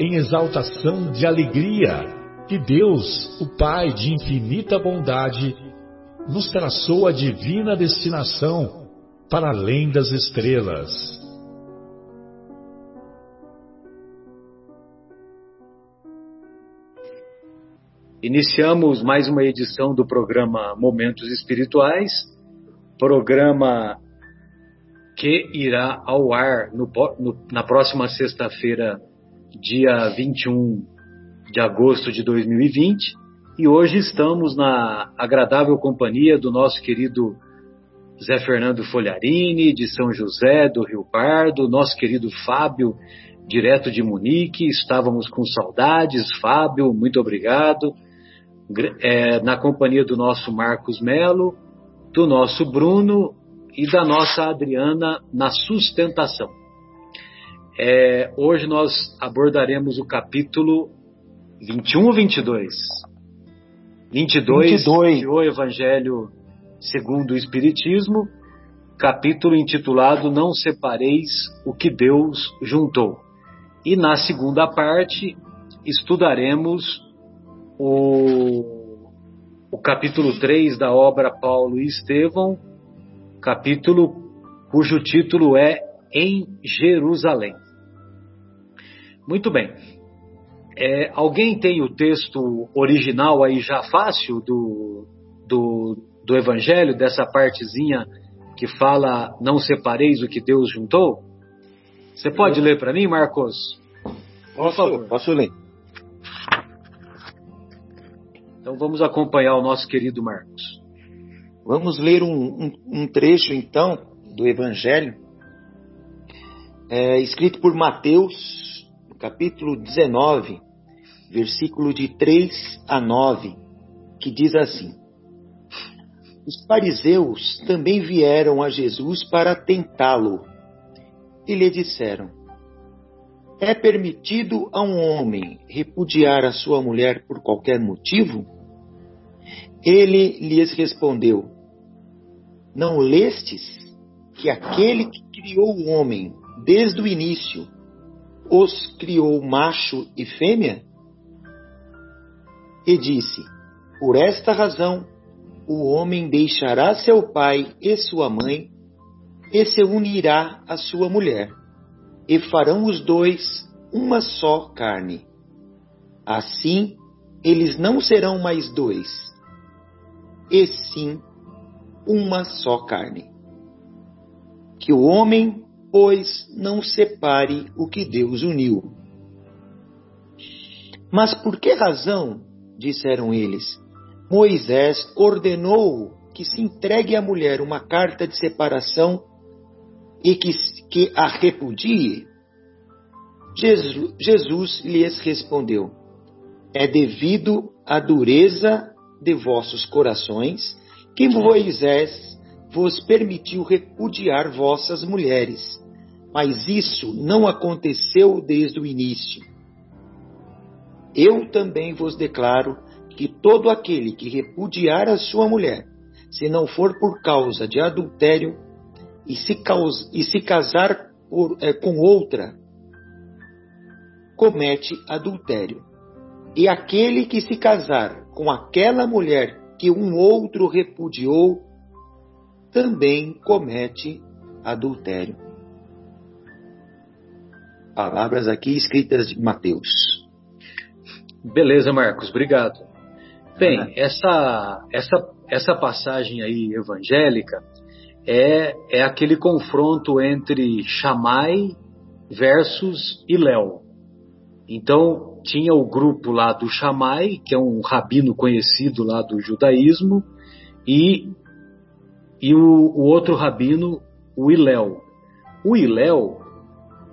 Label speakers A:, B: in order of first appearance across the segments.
A: em exaltação de alegria que Deus, o Pai de infinita bondade, nos traçou a divina destinação para além das estrelas.
B: Iniciamos mais uma edição do programa Momentos Espirituais, programa que irá ao ar no, no, na próxima sexta-feira, dia 21 de agosto de 2020, e hoje estamos na agradável companhia do nosso querido Zé Fernando Folharini, de São José do Rio Pardo, nosso querido Fábio, direto de Munique. Estávamos com saudades, Fábio, muito obrigado. É, na companhia do nosso Marcos Melo, do nosso Bruno e da nossa Adriana na sustentação. É, hoje nós abordaremos o capítulo 21 ou 22? 22, 22. o Evangelho segundo o Espiritismo, capítulo intitulado Não Separeis o que Deus juntou. E na segunda parte estudaremos o, o capítulo 3 da obra Paulo e Estevão, capítulo cujo título é Em Jerusalém. Muito bem. É, alguém tem o texto original aí já fácil do, do, do Evangelho, dessa partezinha que fala não separeis o que Deus juntou? Você pode ler para mim, Marcos?
C: Posso, posso ler.
B: Então vamos acompanhar o nosso querido Marcos.
C: Vamos ler um, um, um trecho então do Evangelho, é, escrito por Mateus, capítulo 19, versículo de 3 a 9, que diz assim: Os fariseus também vieram a Jesus para tentá-lo e lhe disseram: É permitido a um homem repudiar a sua mulher por qualquer motivo? Ele lhes respondeu: Não lestes que aquele que criou o homem desde o início os criou macho e fêmea? E disse: Por esta razão, o homem deixará seu pai e sua mãe, e se unirá à sua mulher, e farão os dois uma só carne. Assim, eles não serão mais dois, e sim uma só carne. Que o homem pois não separe o que Deus uniu. Mas por que razão, disseram eles, Moisés ordenou que se entregue à mulher uma carta de separação e que, que a repudie? Jesus, Jesus lhes respondeu: É devido à dureza de vossos corações que Moisés vos permitiu repudiar vossas mulheres mas isso não aconteceu desde o início. Eu também vos declaro que todo aquele que repudiar a sua mulher, se não for por causa de adultério, e se, e se casar por, é, com outra, comete adultério. E aquele que se casar com aquela mulher que um outro repudiou, também comete adultério palavras aqui escritas de Mateus.
B: Beleza, Marcos, obrigado. Bem, né? essa, essa, essa passagem aí evangélica é, é aquele confronto entre Shammai versus Iléu. Então, tinha o grupo lá do Shammai, que é um rabino conhecido lá do judaísmo, e, e o, o outro rabino, o Iléu. O Iléu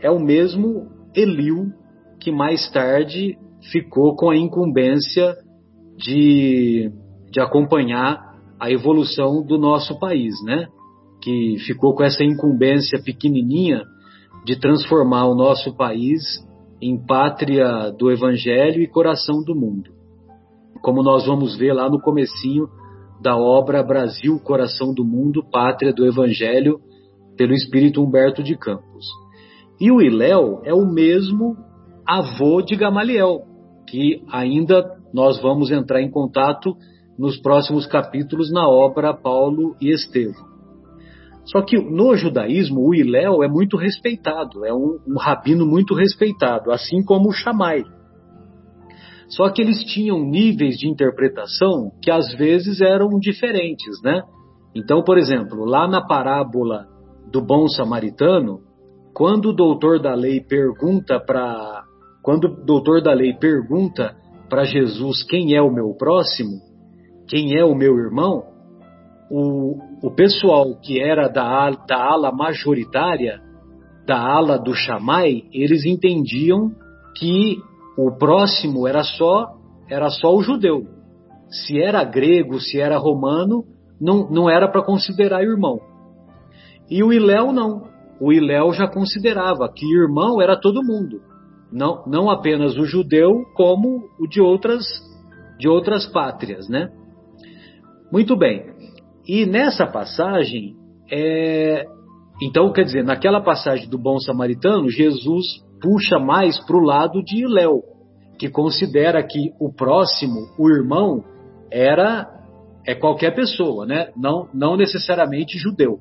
B: é o mesmo Eliu que mais tarde ficou com a incumbência de, de acompanhar a evolução do nosso país, né? Que ficou com essa incumbência pequenininha de transformar o nosso país em pátria do evangelho e coração do mundo. Como nós vamos ver lá no comecinho da obra Brasil, coração do mundo, pátria do evangelho, pelo espírito Humberto de Campos. E o Iléu é o mesmo avô de Gamaliel, que ainda nós vamos entrar em contato nos próximos capítulos na obra Paulo e Estevão. Só que no judaísmo, o Iléu é muito respeitado, é um, um rabino muito respeitado, assim como o Shammai. Só que eles tinham níveis de interpretação que às vezes eram diferentes, né? Então, por exemplo, lá na parábola do bom samaritano, quando o doutor da lei pergunta para quando o doutor da lei pergunta para Jesus quem é o meu próximo, quem é o meu irmão, o, o pessoal que era da, da ala majoritária, da ala do Chamai, eles entendiam que o próximo era só era só o judeu. Se era grego, se era romano, não, não era para considerar irmão. E o Iléu não. O Iléu já considerava que irmão era todo mundo. Não, não apenas o judeu, como o de outras, de outras pátrias, né? Muito bem. E nessa passagem, é... então, quer dizer, naquela passagem do bom samaritano, Jesus puxa mais para o lado de Iléu, que considera que o próximo, o irmão, era é qualquer pessoa, né? Não, não necessariamente judeu,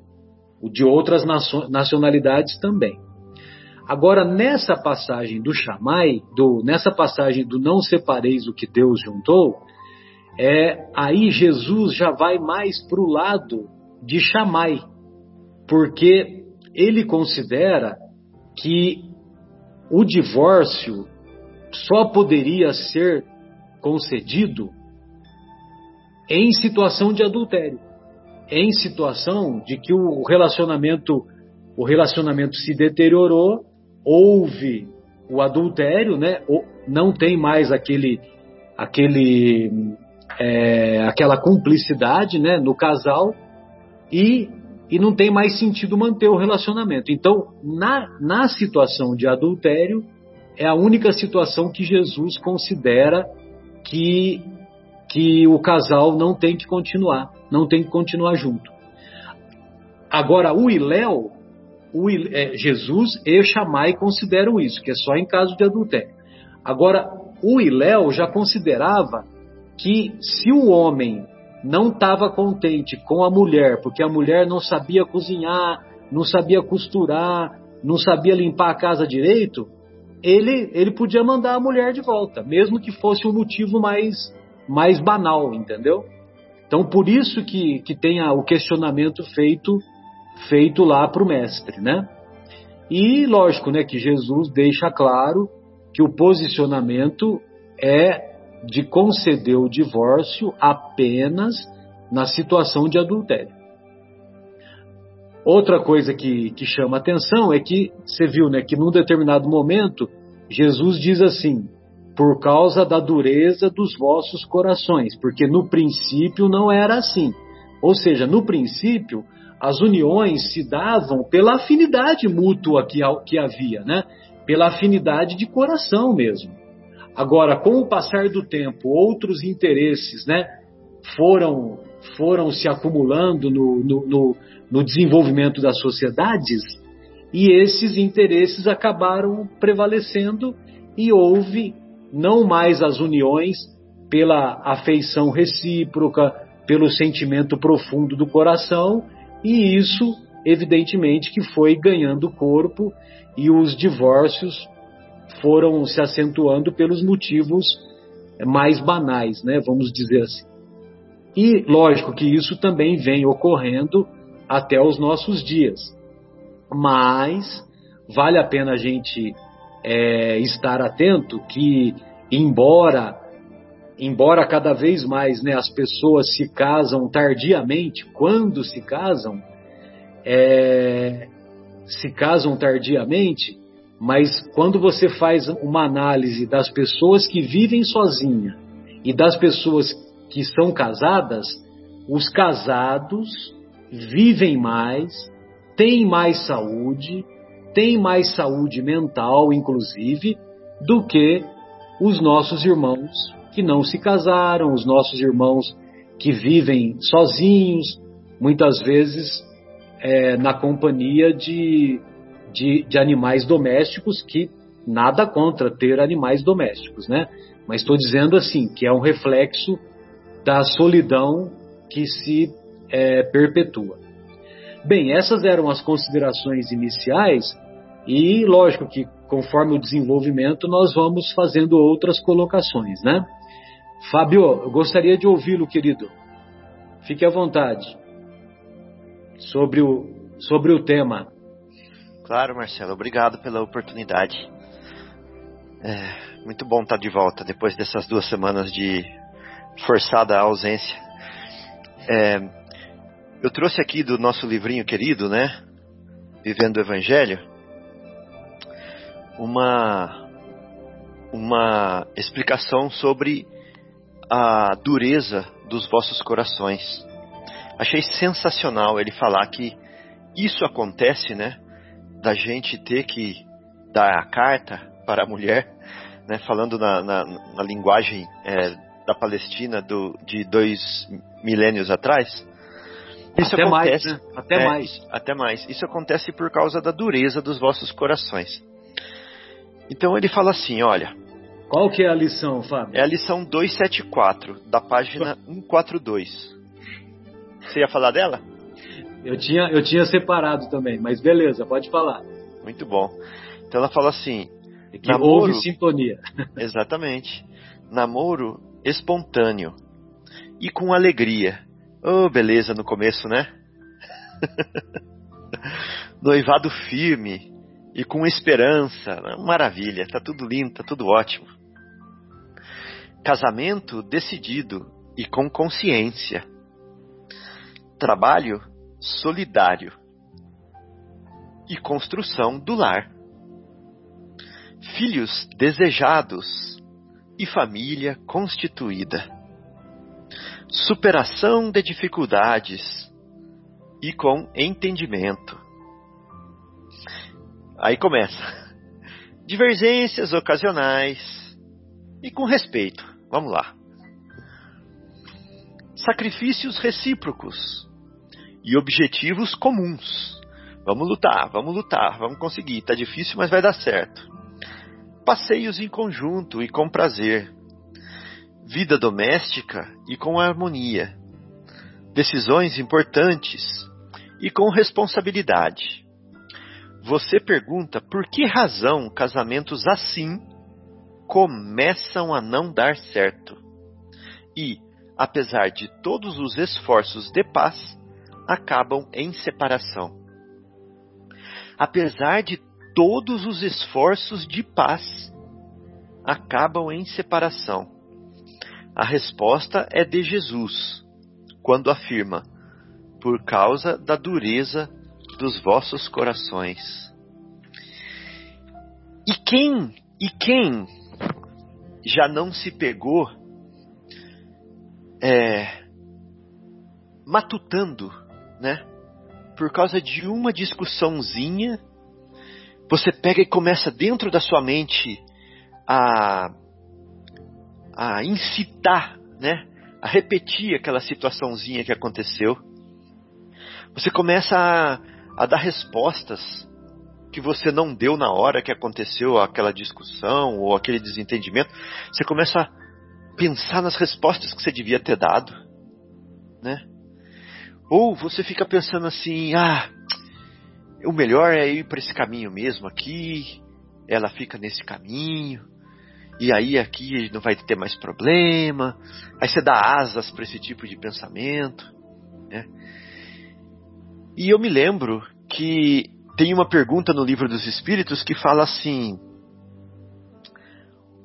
B: de outras nacionalidades também. Agora, nessa passagem do chamai, do, nessa passagem do não separeis o que Deus juntou, é, aí Jesus já vai mais para o lado de chamai, porque ele considera que o divórcio só poderia ser concedido em situação de adultério, em situação de que o relacionamento o relacionamento se deteriorou houve o adultério, né? Não tem mais aquele, aquele, é, aquela cumplicidade, né? No casal e e não tem mais sentido manter o relacionamento. Então, na, na situação de adultério, é a única situação que Jesus considera que, que o casal não tem que continuar, não tem que continuar junto. Agora, o Iléu, o, é, Jesus e Shammai consideram isso, que é só em caso de adultério. Agora, o Iléu já considerava que se o homem não estava contente com a mulher, porque a mulher não sabia cozinhar, não sabia costurar, não sabia limpar a casa direito, ele, ele podia mandar a mulher de volta, mesmo que fosse um motivo mais, mais banal, entendeu? Então, por isso que, que tem o questionamento feito feito lá para o mestre, né? E lógico, né, que Jesus deixa claro que o posicionamento é de conceder o divórcio apenas na situação de adultério. Outra coisa que, que chama atenção é que você viu, né, que num determinado momento Jesus diz assim: por causa da dureza dos vossos corações, porque no princípio não era assim. Ou seja, no princípio as uniões se davam pela afinidade mútua que, que havia, né? pela afinidade de coração mesmo. Agora, com o passar do tempo, outros interesses né, foram, foram se acumulando no, no, no, no desenvolvimento das sociedades e esses interesses acabaram prevalecendo e houve não mais as uniões pela afeição recíproca, pelo sentimento profundo do coração, e isso, evidentemente, que foi ganhando corpo e os divórcios foram se acentuando pelos motivos mais banais, né? Vamos dizer assim. E lógico que isso também vem ocorrendo até os nossos dias. Mas vale a pena a gente é, estar atento que, embora embora cada vez mais né, as pessoas se casam tardiamente, quando se casam, é, se casam tardiamente, mas quando você faz uma análise das pessoas que vivem sozinha e das pessoas que são casadas, os casados vivem mais, têm mais saúde, têm mais saúde mental, inclusive, do que os nossos irmãos que não se casaram, os nossos irmãos que vivem sozinhos, muitas vezes é, na companhia de, de, de, animais domésticos, que nada contra ter animais domésticos, né? Mas estou dizendo assim, que é um reflexo da solidão que se é, perpetua. Bem, essas eram as considerações iniciais e lógico que conforme o desenvolvimento nós vamos fazendo outras colocações, né? Fábio, eu gostaria de ouvi-lo, querido. Fique à vontade sobre o, sobre o tema.
D: Claro, Marcelo, obrigado pela oportunidade. É muito bom estar de volta depois dessas duas semanas de forçada ausência. É, eu trouxe aqui do nosso livrinho querido, né? Vivendo o Evangelho, uma, uma explicação sobre a dureza dos vossos corações. Achei sensacional ele falar que isso acontece, né? Da gente ter que dar a carta para a mulher, né? Falando na, na, na linguagem é, da Palestina do, de dois milênios atrás.
B: Isso até acontece, mais, né? Até
D: é,
B: mais.
D: Até mais. Isso acontece por causa da dureza dos vossos corações. Então ele fala assim, olha,
B: qual que é a lição, Fábio?
D: É a lição 274, da página 142. Você ia falar dela?
B: Eu tinha, eu tinha separado também, mas beleza, pode falar.
D: Muito bom. Então ela fala assim:
B: que namoro, houve sintonia.
D: Exatamente. Namoro espontâneo e com alegria. Oh, beleza no começo, né? Noivado firme e com esperança. Maravilha, tá tudo lindo, tá tudo ótimo. Casamento decidido e com consciência. Trabalho solidário. E construção do lar. Filhos desejados e família constituída. Superação de dificuldades e com entendimento. Aí começa. Divergências ocasionais e com respeito. Vamos lá. Sacrifícios recíprocos e objetivos comuns. Vamos lutar, vamos lutar, vamos conseguir. Tá difícil, mas vai dar certo. Passeios em conjunto e com prazer. Vida doméstica e com harmonia. Decisões importantes e com responsabilidade. Você pergunta por que razão casamentos assim começam a não dar certo. E, apesar de todos os esforços de paz, acabam em separação. Apesar de todos os esforços de paz, acabam em separação. A resposta é de Jesus, quando afirma: por causa da dureza dos vossos corações. E quem, e quem já não se pegou é, matutando, né? Por causa de uma discussãozinha, você pega e começa dentro da sua mente a, a incitar, né? A repetir aquela situaçãozinha que aconteceu. Você começa a, a dar respostas que você não deu na hora que aconteceu aquela discussão ou aquele desentendimento, você começa a pensar nas respostas que você devia ter dado, né? Ou você fica pensando assim, ah, o melhor é ir para esse caminho mesmo aqui, ela fica nesse caminho. e aí aqui não vai ter mais problema. Aí você dá asas para esse tipo de pensamento. Né? E eu me lembro que tem uma pergunta no livro dos Espíritos que fala assim: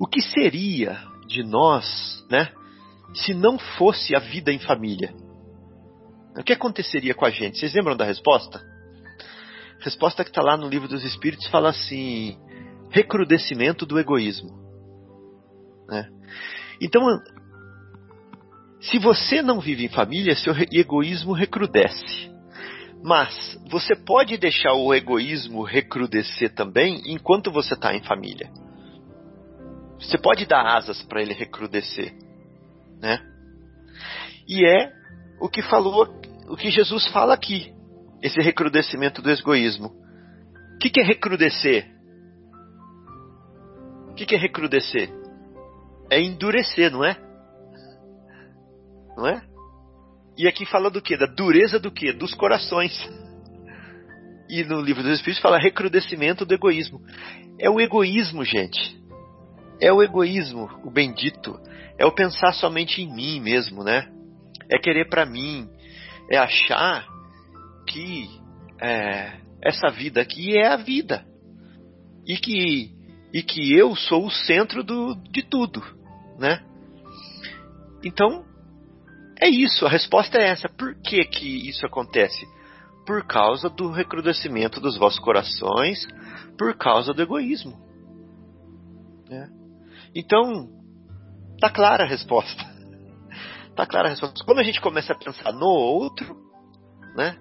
D: o que seria de nós, né, se não fosse a vida em família? O que aconteceria com a gente? Vocês lembram da resposta? A resposta que está lá no livro dos Espíritos fala assim: recrudescimento do egoísmo. Né? Então, se você não vive em família, seu egoísmo recrudesce. Mas você pode deixar o egoísmo recrudescer também enquanto você está em família. Você pode dar asas para ele recrudescer, né? E é o que falou, o que Jesus fala aqui, esse recrudescimento do egoísmo. O que, que é recrudescer? O que, que é recrudescer? É endurecer, não é? Não é? E aqui fala do que? Da dureza do que? Dos corações. E no livro dos Espíritos fala recrudescimento do egoísmo. É o egoísmo, gente. É o egoísmo, o bendito. É o pensar somente em mim mesmo, né? É querer para mim. É achar que é, essa vida aqui é a vida. E que, e que eu sou o centro do, de tudo, né? Então, é isso, a resposta é essa. Por que, que isso acontece? Por causa do recrudescimento dos vossos corações, por causa do egoísmo. É. Então, tá clara a resposta. Tá clara a resposta. Quando a gente começa a pensar no outro, né?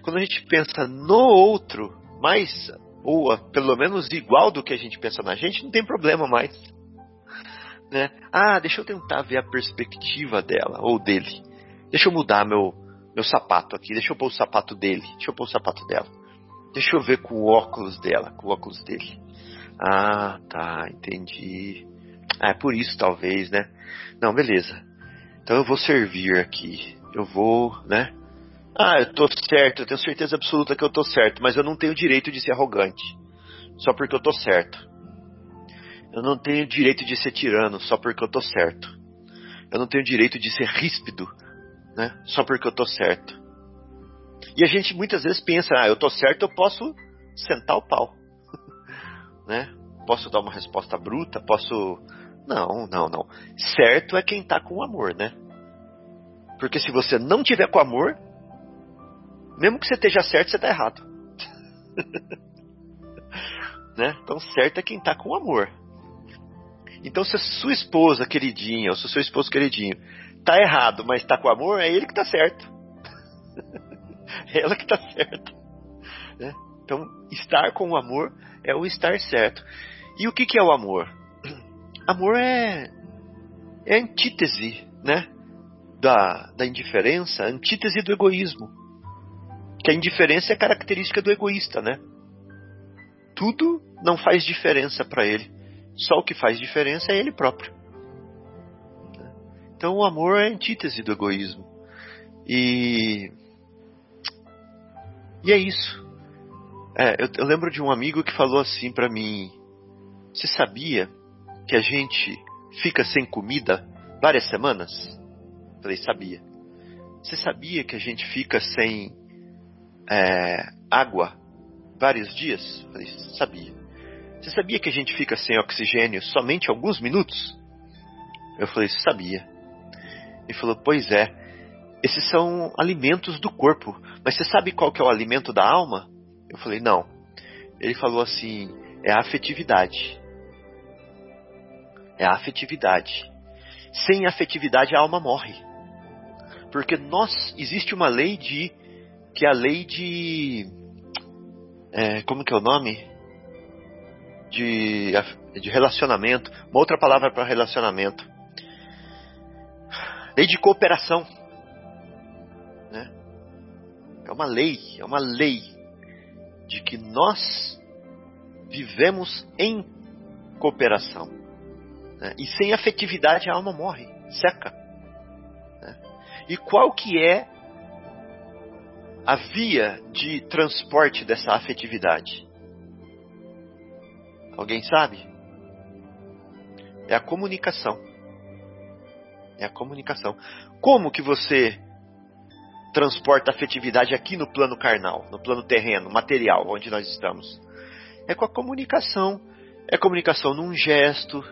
D: Quando a gente pensa no outro, mais ou pelo menos igual do que a gente pensa na gente, não tem problema mais né? Ah, deixa eu tentar ver a perspectiva dela ou dele. Deixa eu mudar meu meu sapato aqui, deixa eu pôr o sapato dele, deixa eu pôr o sapato dela. Deixa eu ver com o óculos dela, com o óculos dele. Ah, tá, entendi. Ah, é por isso talvez, né? Não, beleza. Então eu vou servir aqui. Eu vou, né? Ah, eu tô certo, eu tenho certeza absoluta que eu tô certo, mas eu não tenho direito de ser arrogante. Só porque eu tô certo. Eu não tenho direito de ser tirano só porque eu tô certo. Eu não tenho direito de ser ríspido, né? Só porque eu tô certo. E a gente muitas vezes pensa, ah, eu tô certo, eu posso sentar o pau, né? Posso dar uma resposta bruta, posso não, não, não. Certo é quem tá com amor, né? Porque se você não tiver com amor, mesmo que você esteja certo, você tá errado. né? Então certo é quem tá com amor. Então, se a sua esposa queridinha, ou se o seu esposo queridinho tá errado, mas tá com amor, é ele que tá certo. é ela que tá certa. Né? Então, estar com o amor é o estar certo. E o que, que é o amor? Amor é, é a antítese, né? Da, da indiferença, a antítese do egoísmo. Que a indiferença é característica do egoísta, né? Tudo não faz diferença para ele. Só o que faz diferença é ele próprio. Então o amor é a antítese do egoísmo. E. E é isso. É, eu, eu lembro de um amigo que falou assim para mim: Você sabia que a gente fica sem comida várias semanas? Eu falei: Sabia. Você sabia que a gente fica sem é, água vários dias? Eu falei: Sabia. Você sabia que a gente fica sem oxigênio somente alguns minutos? Eu falei, sabia. Ele falou, pois é. Esses são alimentos do corpo. Mas você sabe qual que é o alimento da alma? Eu falei, não. Ele falou assim, é a afetividade. É a afetividade. Sem afetividade a alma morre. Porque nós existe uma lei de que é a lei de é, como que é o nome? De, de relacionamento, uma outra palavra para relacionamento. Lei de cooperação. Né? É uma lei, é uma lei de que nós vivemos em cooperação. Né? E sem afetividade a alma morre, seca. Né? E qual que é a via de transporte dessa afetividade? Alguém sabe? É a comunicação. É a comunicação. Como que você transporta afetividade aqui no plano carnal, no plano terreno, material, onde nós estamos? É com a comunicação. É comunicação num gesto,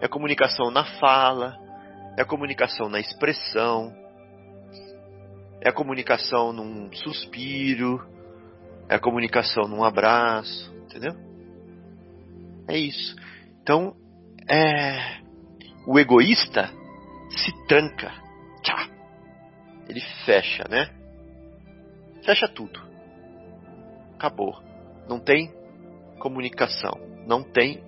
D: é comunicação na fala, é comunicação na expressão, é comunicação num suspiro, é comunicação num abraço, entendeu? É isso. Então, é, o egoísta se tranca. Tchá. Ele fecha, né? Fecha tudo. Acabou. Não tem comunicação. Não tem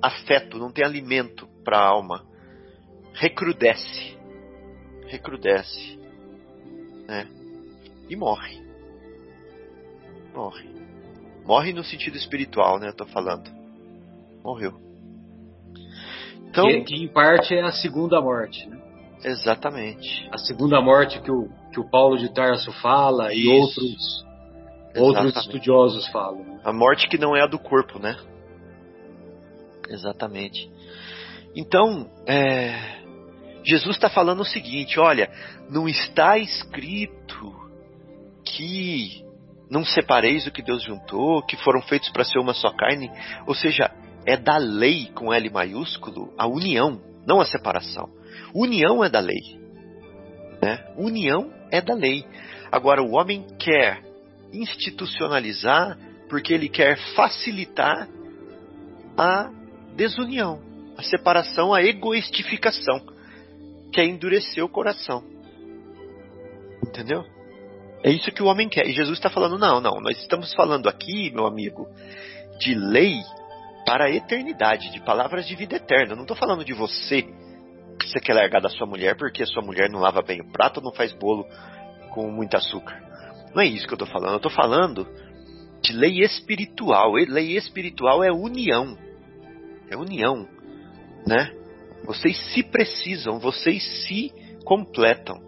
D: afeto, não tem alimento para a alma. Recrudesce. Recrudesce. Né? E morre. Morre. Morre no sentido espiritual, né? Eu tô falando. Morreu.
B: Então, que, que, em parte é a segunda morte. Né?
D: Exatamente.
B: A segunda morte que o, que o Paulo de Tarso fala Isso. e outros, outros estudiosos falam. Né?
D: A morte que não é a do corpo, né? Exatamente. Então, é, Jesus está falando o seguinte: olha, não está escrito que não separeis o que Deus juntou, que foram feitos para ser uma só carne. Ou seja, é da lei com L maiúsculo a união, não a separação. União é da lei. Né? União é da lei. Agora, o homem quer institucionalizar porque ele quer facilitar a desunião, a separação, a egoistificação, que é endurecer o coração. Entendeu? É isso que o homem quer. E Jesus está falando: não, não, nós estamos falando aqui, meu amigo, de lei para a eternidade, de palavras de vida eterna. Eu não estou falando de você que você quer largar da sua mulher porque a sua mulher não lava bem o prato não faz bolo com muito açúcar. Não é isso que eu estou falando. Eu estou falando de lei espiritual. Lei espiritual é união. É união, né? Vocês se precisam, vocês se completam.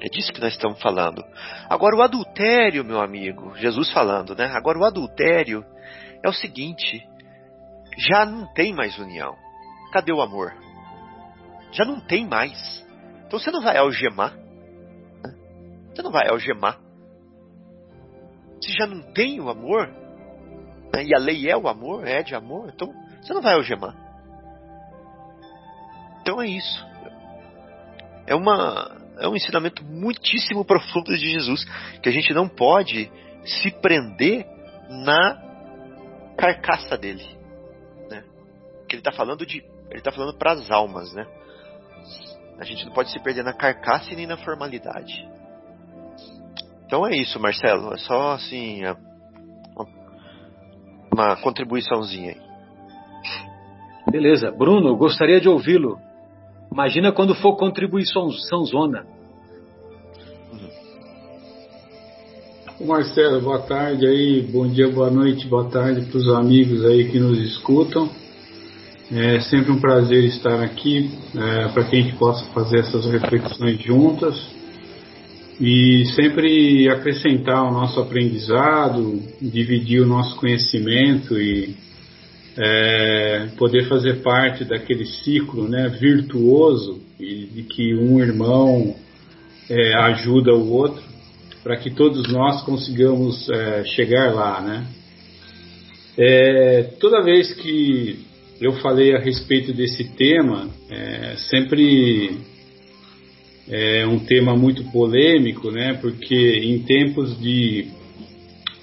D: É disso que nós estamos falando. Agora o adultério, meu amigo, Jesus falando, né? Agora o adultério é o seguinte: já não tem mais união. Cadê o amor? Já não tem mais. Então você não vai algemar. Você não vai algemar. Se já não tem o amor, né? e a lei é o amor, é de amor, então você não vai algemar. Então é isso. É, uma, é um ensinamento muitíssimo profundo de Jesus, que a gente não pode se prender na carcaça dele que ele está falando de. Ele está falando para as almas, né? A gente não pode se perder na carcaça e nem na formalidade. Então é isso, Marcelo. É só assim. Uma contribuiçãozinha aí.
B: Beleza. Bruno, gostaria de ouvi-lo. Imagina quando for contribuição zona.
E: Marcelo, boa tarde aí, bom dia, boa noite, boa tarde para os amigos aí que nos escutam. É sempre um prazer estar aqui é, para que a gente possa fazer essas reflexões juntas e sempre acrescentar o nosso aprendizado, dividir o nosso conhecimento e é, poder fazer parte daquele ciclo né, virtuoso e de que um irmão é, ajuda o outro para que todos nós consigamos é, chegar lá, né? É, toda vez que eu falei a respeito desse tema, é, sempre é um tema muito polêmico, né? Porque em tempos de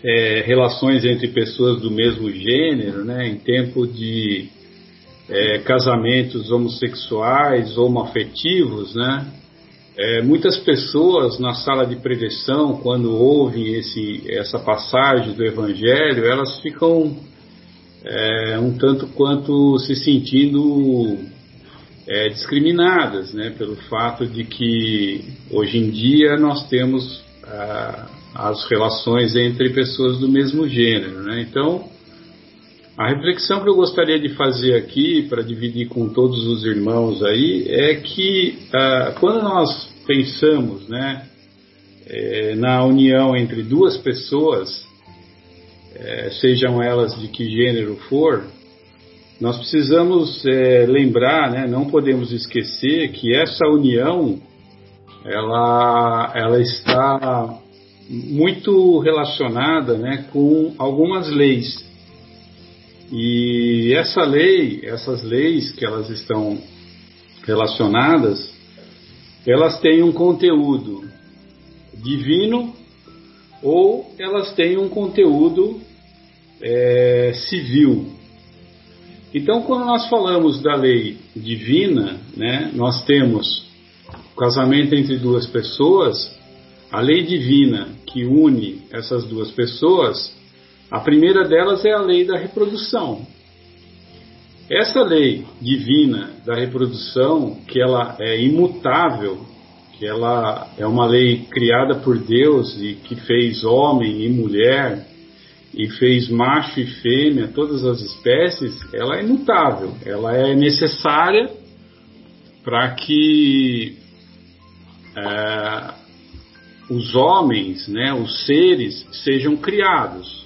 E: é, relações entre pessoas do mesmo gênero, né? Em tempo de é, casamentos homossexuais, homoafetivos, né? É, muitas pessoas na sala de preleção, quando ouvem esse, essa passagem do Evangelho, elas ficam é, um tanto quanto se sentindo é, discriminadas, né, pelo fato de que hoje em dia nós temos ah, as relações entre pessoas do mesmo gênero, né? Então, a reflexão que eu gostaria de fazer aqui para dividir com todos os irmãos aí é que ah, quando nós pensamos, né, é, na união entre duas pessoas é, sejam elas de que gênero for, nós precisamos é, lembrar, né, não podemos esquecer que essa união ela, ela está muito relacionada né, com algumas leis. E essa lei, essas leis que elas estão relacionadas, elas têm um conteúdo divino ou elas têm um conteúdo é, civil. Então, quando nós falamos da lei divina, né, nós temos o casamento entre duas pessoas, a lei divina que une essas duas pessoas, a primeira delas é a lei da reprodução. Essa lei divina da reprodução, que ela é imutável, que ela é uma lei criada por Deus e que fez homem e mulher e fez macho e fêmea, todas as espécies, ela é imutável, ela é necessária para que é, os homens, né, os seres, sejam criados,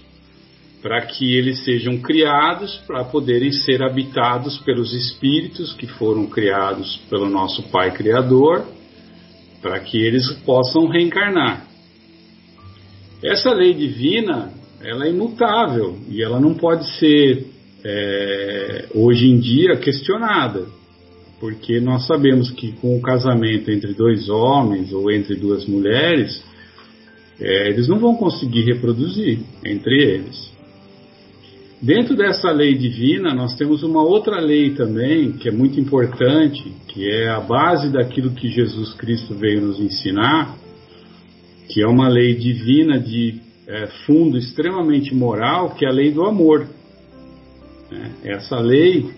E: para que eles sejam criados para poderem ser habitados pelos espíritos que foram criados pelo nosso Pai Criador, para que eles possam reencarnar. Essa lei divina, ela é imutável e ela não pode ser é, hoje em dia questionada porque nós sabemos que com o casamento entre dois homens ou entre duas mulheres, é, eles não vão conseguir reproduzir entre eles. Dentro dessa lei divina, nós temos uma outra lei também, que é muito importante, que é a base daquilo que Jesus Cristo veio nos ensinar, que é uma lei divina de é, fundo extremamente moral, que é a lei do amor. É, essa lei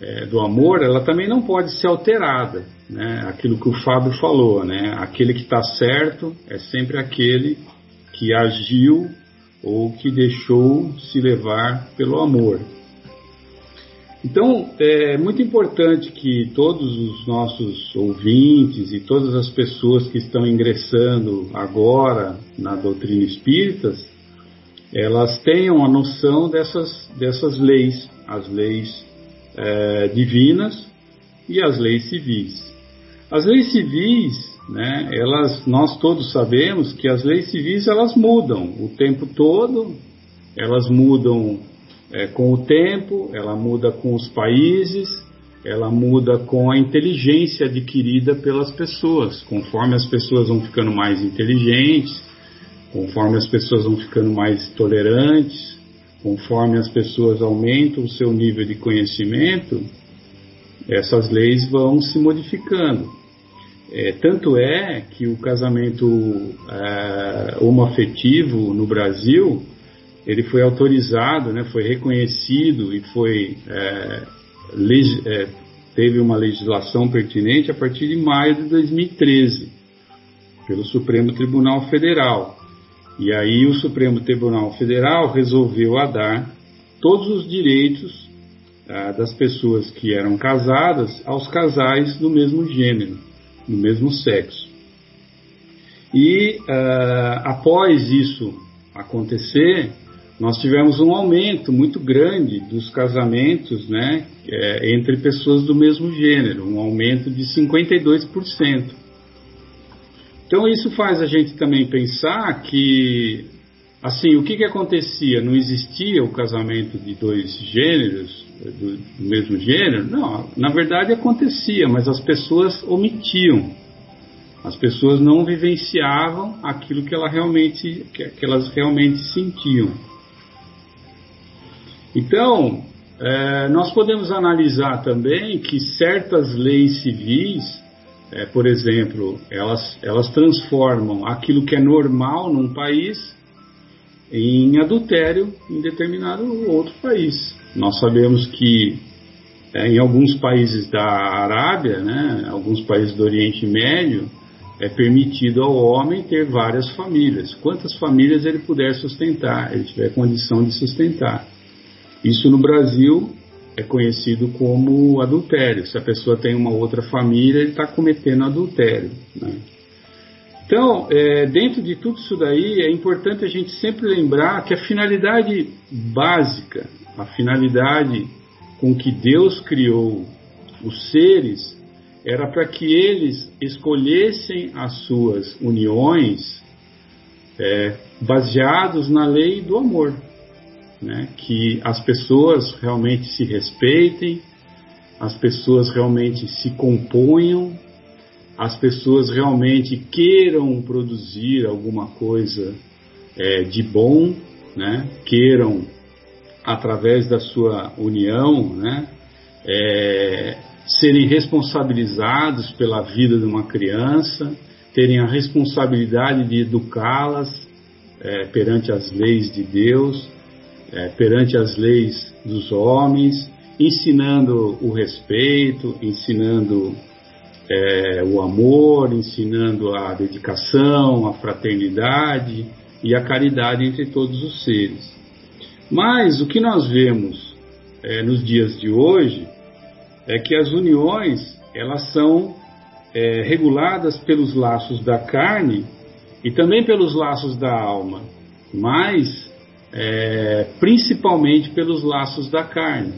E: é, do amor, ela também não pode ser alterada. Né? Aquilo que o Fábio falou, né? aquele que está certo é sempre aquele que agiu ou que deixou se levar pelo amor. Então, é muito importante que todos os nossos ouvintes e todas as pessoas que estão ingressando agora na doutrina espírita, elas tenham a noção dessas, dessas leis, as leis é, divinas e as leis civis. As leis civis, né, elas, nós todos sabemos que as leis civis elas mudam o tempo todo, elas mudam é, com o tempo, ela muda com os países, ela muda com a inteligência adquirida pelas pessoas, conforme as pessoas vão ficando mais inteligentes, conforme as pessoas vão ficando mais tolerantes, Conforme as pessoas aumentam o seu nível de conhecimento, essas leis vão se modificando. É, tanto é que o casamento é, homoafetivo no Brasil ele foi autorizado, né, foi reconhecido e foi é, é, teve uma legislação pertinente a partir de maio de 2013 pelo Supremo Tribunal Federal. E aí o Supremo Tribunal Federal resolveu a dar todos os direitos ah, das pessoas que eram casadas aos casais do mesmo gênero, do mesmo sexo. E ah, após isso acontecer, nós tivemos um aumento muito grande dos casamentos né, é, entre pessoas do mesmo gênero, um aumento de 52%. Então isso faz a gente também pensar que, assim, o que, que acontecia? Não existia o casamento de dois gêneros, do, do mesmo gênero? Não, na verdade acontecia, mas as pessoas omitiam. As pessoas não vivenciavam aquilo que, ela realmente, que, que elas realmente sentiam. Então, é, nós podemos analisar também que certas leis civis é, por exemplo, elas, elas transformam aquilo que é normal num país em adultério em determinado outro país. Nós sabemos que é, em alguns países da Arábia, né, alguns países do Oriente Médio, é permitido ao homem ter várias famílias. Quantas famílias ele puder sustentar, ele tiver condição de sustentar. Isso no Brasil é conhecido como adultério. Se a pessoa tem uma outra família, ele está cometendo adultério. Né? Então, é, dentro de tudo isso daí, é importante a gente sempre lembrar que a finalidade básica, a finalidade com que Deus criou os seres era para que eles escolhessem as suas uniões é, baseados na lei do amor, né? que as pessoas realmente se respeitem, as pessoas realmente se componham, as pessoas realmente queiram produzir alguma coisa é, de bom, né? queiram através da sua união, né? É, serem responsabilizados pela vida de uma criança, terem a responsabilidade de educá-las é, perante as leis de Deus, é, perante as leis dos homens, ensinando o respeito, ensinando é, o amor, ensinando a dedicação, a fraternidade e a caridade entre todos os seres. Mas o que nós vemos é, nos dias de hoje é que as uniões elas são é, reguladas pelos laços da carne e também pelos laços da alma, mas é, principalmente pelos laços da carne.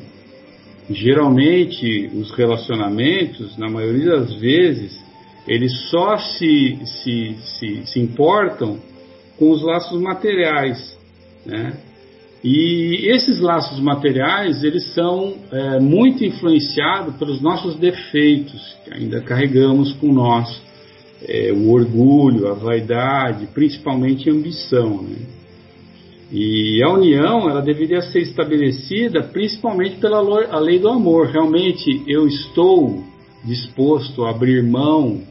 E: Geralmente, os relacionamentos, na maioria das vezes, eles só se, se, se, se importam com os laços materiais, né? E esses laços materiais, eles são é, muito influenciados pelos nossos defeitos, que ainda carregamos com nós. É, o orgulho, a vaidade, principalmente a ambição. Né? E a união, ela deveria ser estabelecida principalmente pela lei do amor. Realmente, eu estou disposto a abrir mão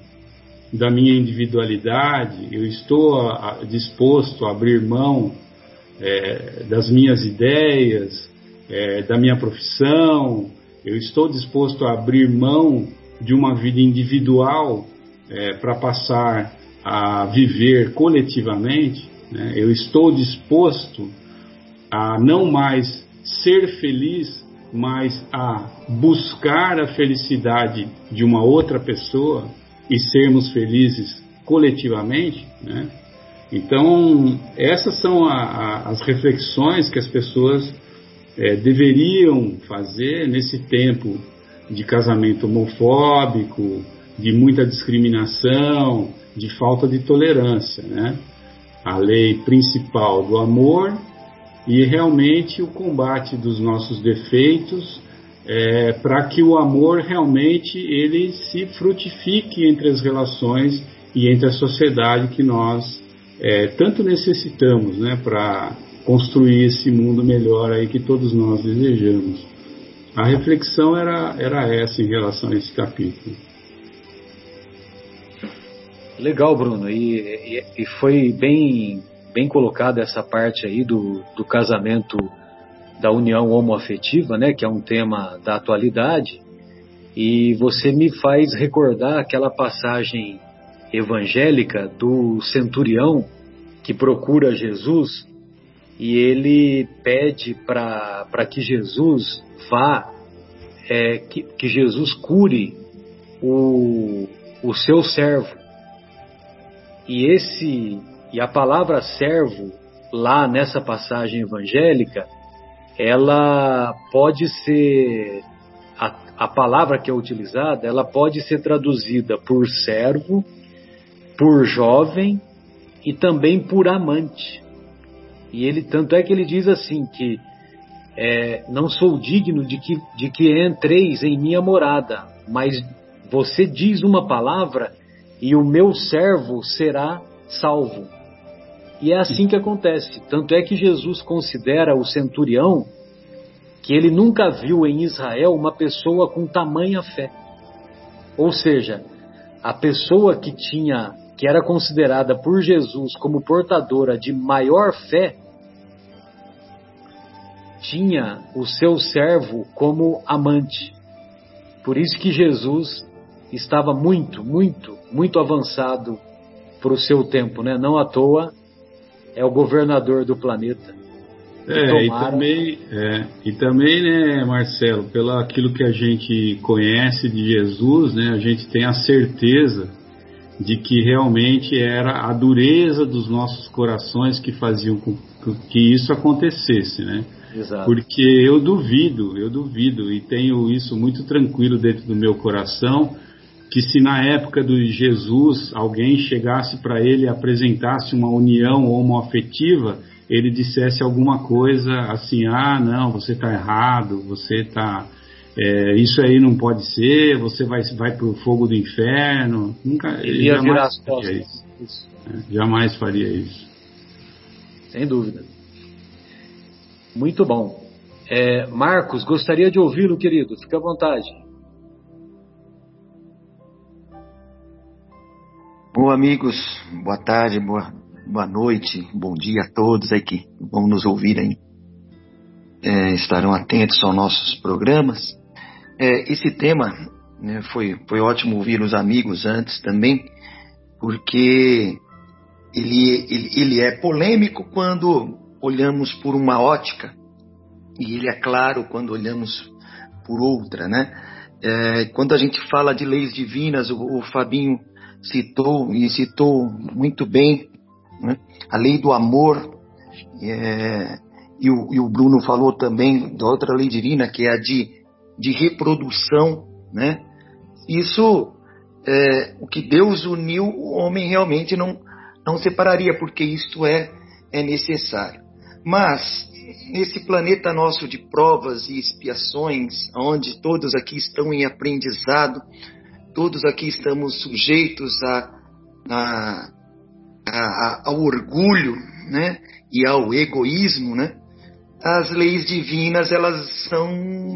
E: da minha individualidade, eu estou a, a, disposto a abrir mão é, das minhas ideias, é, da minha profissão, eu estou disposto a abrir mão de uma vida individual é, para passar a viver coletivamente, né? eu estou disposto a não mais ser feliz, mas a buscar a felicidade de uma outra pessoa e sermos felizes coletivamente, né? Então, essas são a, a, as reflexões que as pessoas é, deveriam fazer nesse tempo de casamento homofóbico, de muita discriminação, de falta de tolerância, né? A lei principal do amor e realmente o combate dos nossos defeitos é, para que o amor realmente ele se frutifique entre as relações e entre a sociedade que nós é, tanto necessitamos né, para construir esse mundo melhor aí que todos nós desejamos. A reflexão era, era essa em relação a esse capítulo.
B: Legal, Bruno, e, e, e foi bem, bem colocada essa parte aí do, do casamento da união homoafetiva, né, que é um tema da atualidade, e você me faz recordar aquela passagem evangélica do centurião que procura Jesus e ele pede para que Jesus vá, é, que, que Jesus cure o, o seu servo. E esse e a palavra servo lá nessa passagem evangélica, ela pode ser a, a palavra que é utilizada, ela pode ser traduzida por servo por jovem e também por amante. E ele tanto é que ele diz assim que é, não sou digno de que, de que entreis em minha morada, mas você diz uma palavra e o meu servo será salvo. E é assim que acontece. Tanto é que Jesus considera o centurião que ele nunca viu em Israel uma pessoa com tamanha fé. Ou seja, a pessoa que tinha que era considerada por Jesus como portadora de maior fé, tinha o seu servo como amante. Por isso que Jesus estava muito, muito, muito avançado para o seu tempo, né? Não à toa é o governador do planeta.
E: É, e também, é, e também, né, Marcelo, pelo aquilo que a gente conhece de Jesus, né, a gente tem a certeza de que realmente era a dureza dos nossos corações que faziam com que isso acontecesse, né? Exato. Porque eu duvido, eu duvido, e tenho isso muito tranquilo dentro do meu coração, que se na época do Jesus alguém chegasse para ele e apresentasse uma união homoafetiva, ele dissesse alguma coisa assim, ah, não, você está errado, você está é, isso aí não pode ser, você vai, vai para o fogo do inferno. Nunca,
B: ele ia virar as costas. Isso.
E: Isso. É, jamais faria isso.
B: Sem dúvida. Muito bom. É, Marcos, gostaria de ouvi-lo, querido. Fique à vontade.
C: Bom, amigos, boa tarde, boa, boa noite, bom dia a todos aí que vão nos ouvir aí. É, estarão atentos aos nossos programas. É, esse tema né, foi, foi ótimo ouvir os amigos antes também, porque ele, ele, ele é polêmico quando olhamos por uma ótica e ele é claro quando olhamos por outra, né? É, quando a gente fala de leis divinas, o, o Fabinho citou e citou muito bem né? a lei do amor é, e, o, e, o, Bruno falou também da outra lei divina que é a de, de reprodução, né? Isso é, o que Deus uniu o homem realmente não não separaria porque isto é é necessário. Mas nesse planeta nosso de provas e expiações, onde todos aqui estão em aprendizado, todos aqui estamos sujeitos a, a, a, ao orgulho, né, e ao egoísmo, né? As leis divinas elas são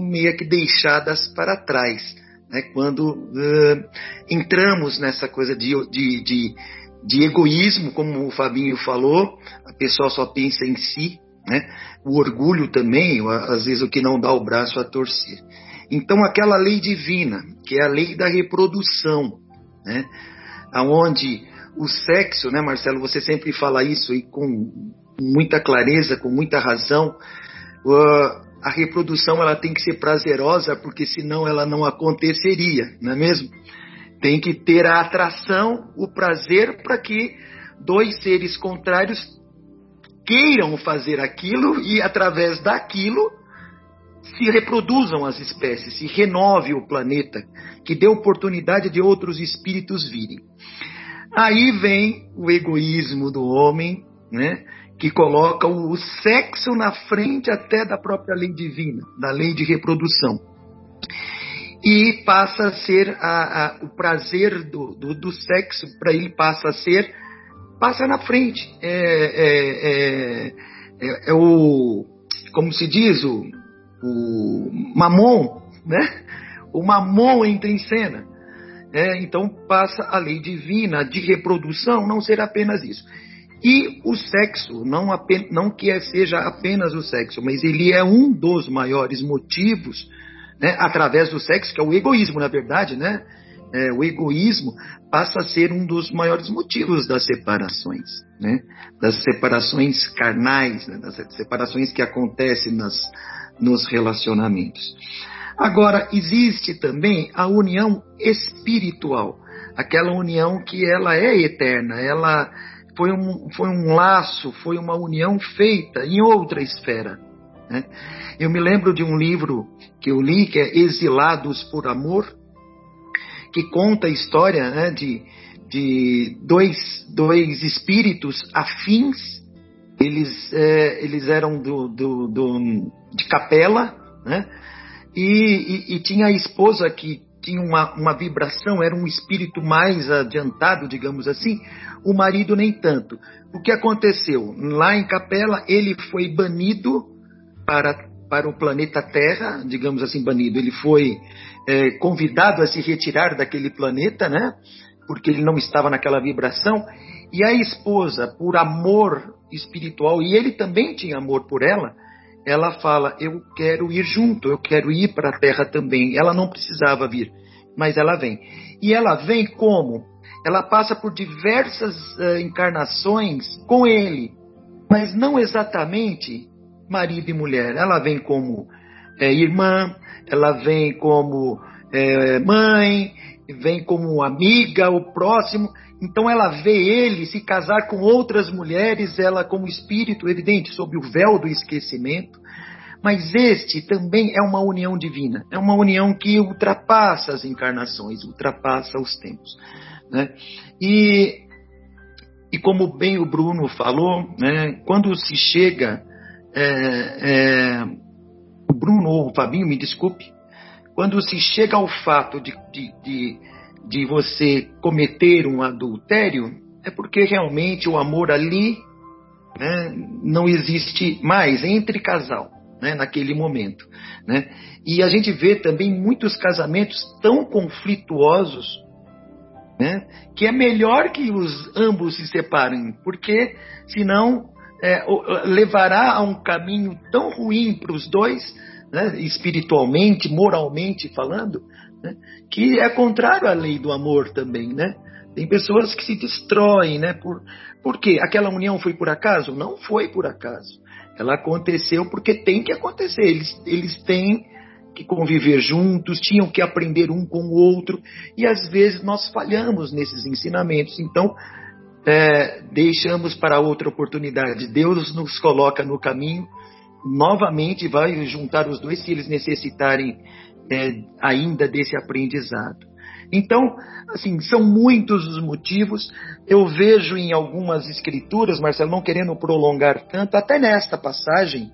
C: meio que deixadas para trás, né? Quando uh, entramos nessa coisa de, de, de, de egoísmo, como o Fabinho falou, a pessoa só pensa em si, né? O orgulho também, às vezes o que não dá o braço a torcer. Então aquela lei divina, que é a lei da reprodução, né? Aonde o sexo, né, Marcelo, você sempre fala isso e com muita clareza, com muita razão, a reprodução ela tem que ser prazerosa, porque senão ela não aconteceria, não é mesmo? Tem que ter a atração, o prazer para que dois seres contrários queiram fazer aquilo e através daquilo se reproduzam as espécies, se renove o planeta, que dê oportunidade de outros espíritos virem. Aí vem o egoísmo do homem, né, que coloca o sexo na frente até da própria lei divina, da lei de reprodução. E passa a ser a, a, o prazer do, do, do sexo, para ele passa a ser, passa na frente. É, é, é, é, é o, como se diz, o, o mamon, né? O mamon entra em cena. É, então passa a lei divina de reprodução não ser apenas isso. E o sexo, não, apenas, não que é, seja apenas o sexo, mas ele é um dos maiores motivos, né, através do sexo, que é o egoísmo, na verdade, né? É, o egoísmo passa a ser um dos maiores motivos das separações, né? das separações carnais, né? das separações que acontecem nas, nos relacionamentos. Agora, existe também a união espiritual, aquela união que ela é eterna, ela foi um, foi um laço, foi uma união feita em outra esfera. Né? Eu me lembro de um livro que eu li, que é Exilados por Amor, que conta a história né, de, de dois, dois espíritos afins, eles, é, eles eram do, do, do, de capela, né? E, e, e, tinha a esposa que tinha uma, uma vibração, era um espírito mais adiantado, digamos assim, o marido nem tanto. O que aconteceu? Lá em Capela, ele foi banido para, para o planeta Terra, digamos assim, banido. Ele foi é, convidado a se retirar daquele planeta, né? Porque ele não estava naquela vibração. E a esposa, por amor espiritual, e ele também tinha amor por ela, ela fala: Eu quero ir junto, eu quero ir para a terra também. Ela não precisava vir, mas ela vem. E ela vem como? Ela passa por diversas uh, encarnações com ele, mas não exatamente marido e mulher. Ela vem como é, irmã, ela vem como é, mãe, vem como amiga, o próximo. Então ela vê ele se casar com outras mulheres, ela como espírito evidente sob o véu do esquecimento, Mas este também é uma união divina, é uma união que ultrapassa as encarnações, ultrapassa os tempos. Né? E, e como bem o Bruno falou, né, quando se chega, é, é, o Bruno ou o Fabinho, me desculpe, quando se chega ao fato de, de, de, de você cometer um adultério, é porque realmente o amor ali né, não existe mais entre casal, né, naquele momento. Né? E a gente vê também muitos casamentos tão conflituosos né, que é melhor que os ambos se separem, porque senão é, levará a um caminho tão ruim para os dois, né, espiritualmente, moralmente falando, né, que é contrário à lei do amor também, né? Tem pessoas que se destroem, né? Por, por quê? Aquela união foi por acaso? Não foi por acaso. Ela aconteceu porque tem que acontecer. Eles, eles têm que conviver juntos, tinham que aprender um com o outro, e às vezes nós falhamos nesses ensinamentos. Então, é, deixamos para outra oportunidade. Deus nos coloca no caminho, novamente vai juntar os dois se eles necessitarem é, ainda desse aprendizado. Então, assim, são muitos os motivos. Eu vejo em algumas escrituras, Marcelo, não querendo prolongar tanto, até nesta passagem,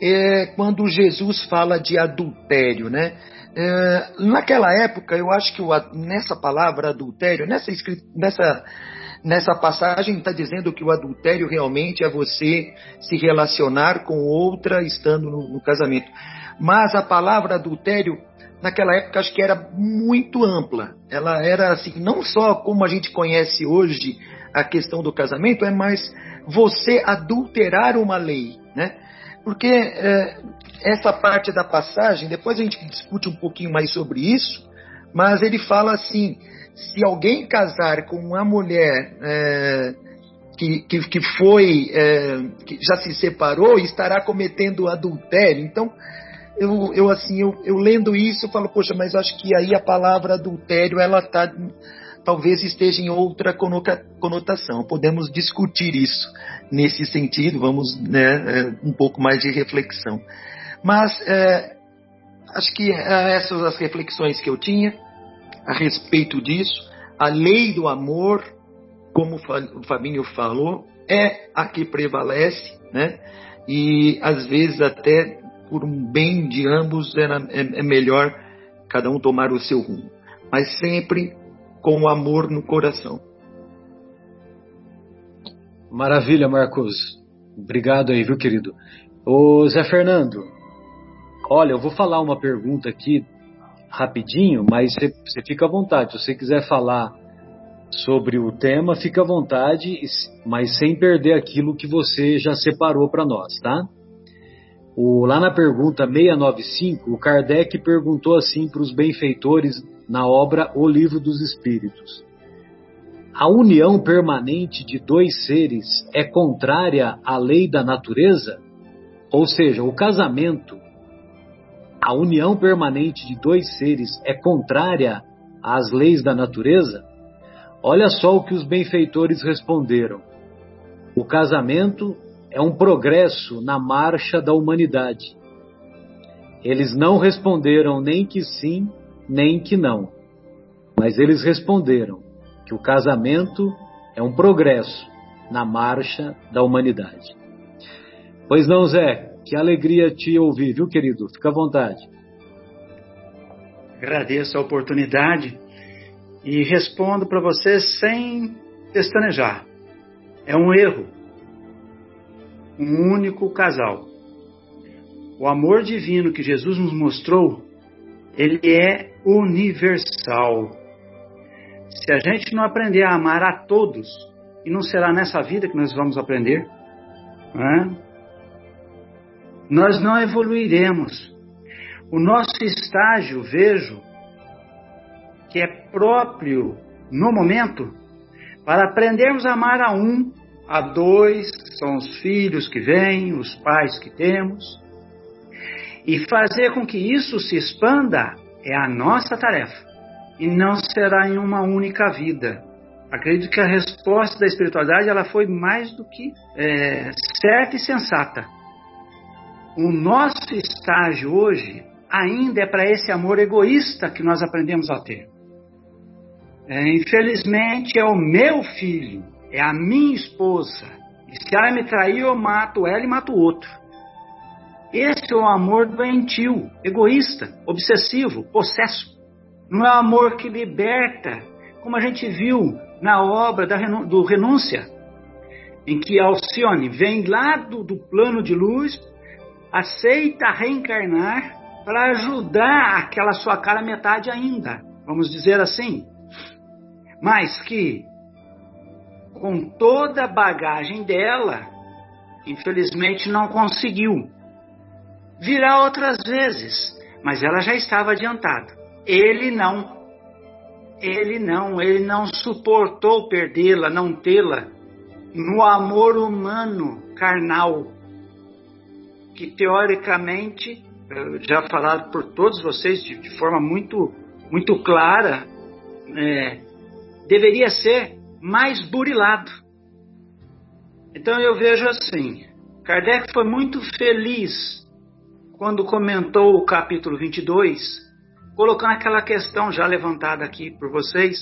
C: é, quando Jesus fala de adultério, né? É, naquela época, eu acho que o, nessa palavra adultério, nessa, nessa, nessa passagem está dizendo que o adultério realmente é você se relacionar com outra estando no, no casamento. Mas a palavra adultério naquela época acho que era muito ampla. Ela era assim, não só como a gente conhece hoje a questão do casamento, é mais você adulterar uma lei, né? Porque é, essa parte da passagem, depois a gente discute um pouquinho mais sobre isso, mas ele fala assim: se alguém casar com uma mulher é, que, que, que, foi, é, que já se separou, estará cometendo adultério. Então, eu, eu assim, eu, eu lendo isso, eu falo, poxa, mas acho que aí a palavra adultério, ela tá, talvez esteja em outra conotação. Podemos discutir isso nesse sentido, vamos, né, é, um pouco mais de reflexão. Mas é, acho que é, essas as reflexões que eu tinha a respeito disso. A lei do amor, como o Fabinho falou, é a que prevalece, né? E às vezes até por um bem de ambos, é, é melhor cada um tomar o seu rumo, mas sempre com o amor no coração.
B: Maravilha, Marcos. Obrigado aí, viu, querido? Ô Zé Fernando, olha, eu vou falar uma pergunta aqui rapidinho, mas você fica à vontade. Se você quiser falar sobre o tema, fica à vontade, mas sem perder aquilo que você já separou para nós, tá? O, lá na pergunta 695, o Kardec perguntou assim para os benfeitores na obra O Livro dos Espíritos: A união permanente de dois seres é contrária à lei da natureza? Ou seja, o casamento, a união permanente de dois seres é contrária às leis da natureza? Olha só o que os benfeitores responderam. O casamento é um progresso na marcha da humanidade. Eles não responderam nem que sim, nem que não. Mas eles responderam que o casamento é um progresso na marcha da humanidade. Pois não, Zé, que alegria te ouvir, viu, querido? Fica à vontade.
F: Agradeço a oportunidade e respondo para vocês sem pestanejar. É um erro um único casal. O amor divino que Jesus nos mostrou, ele é universal. Se a gente não aprender a amar a todos, e não será nessa vida que nós vamos aprender, né? Nós não evoluiremos. O nosso estágio, vejo, que é próprio no momento, para aprendermos a amar a um a dois, são os filhos que vêm, os pais que temos. E fazer com que isso se expanda é a nossa tarefa. E não será em uma única vida. Acredito que a resposta da espiritualidade ela foi mais do que é, certa e sensata. O nosso estágio hoje ainda é para esse amor egoísta que nós aprendemos a ter. É, infelizmente, é o meu filho, é a minha esposa. E se ela me trair, eu mato ela e mato o outro. Esse é o amor doentio, egoísta, obsessivo, possesso. Não é o amor que liberta, como a gente viu na obra do Renúncia, em que Alcione vem lá do, do plano de luz, aceita reencarnar para ajudar aquela sua cara metade ainda, vamos dizer assim. Mas que, com toda a bagagem dela, infelizmente não conseguiu virá outras vezes, mas ela já estava adiantada. Ele não. Ele não, ele não suportou perdê-la, não tê-la no amor humano carnal, que teoricamente, já falado por todos vocês de, de forma muito, muito clara, é, deveria ser mais burilado. Então eu vejo assim, Kardec foi muito feliz quando comentou o capítulo 22, colocando aquela questão já levantada aqui por vocês,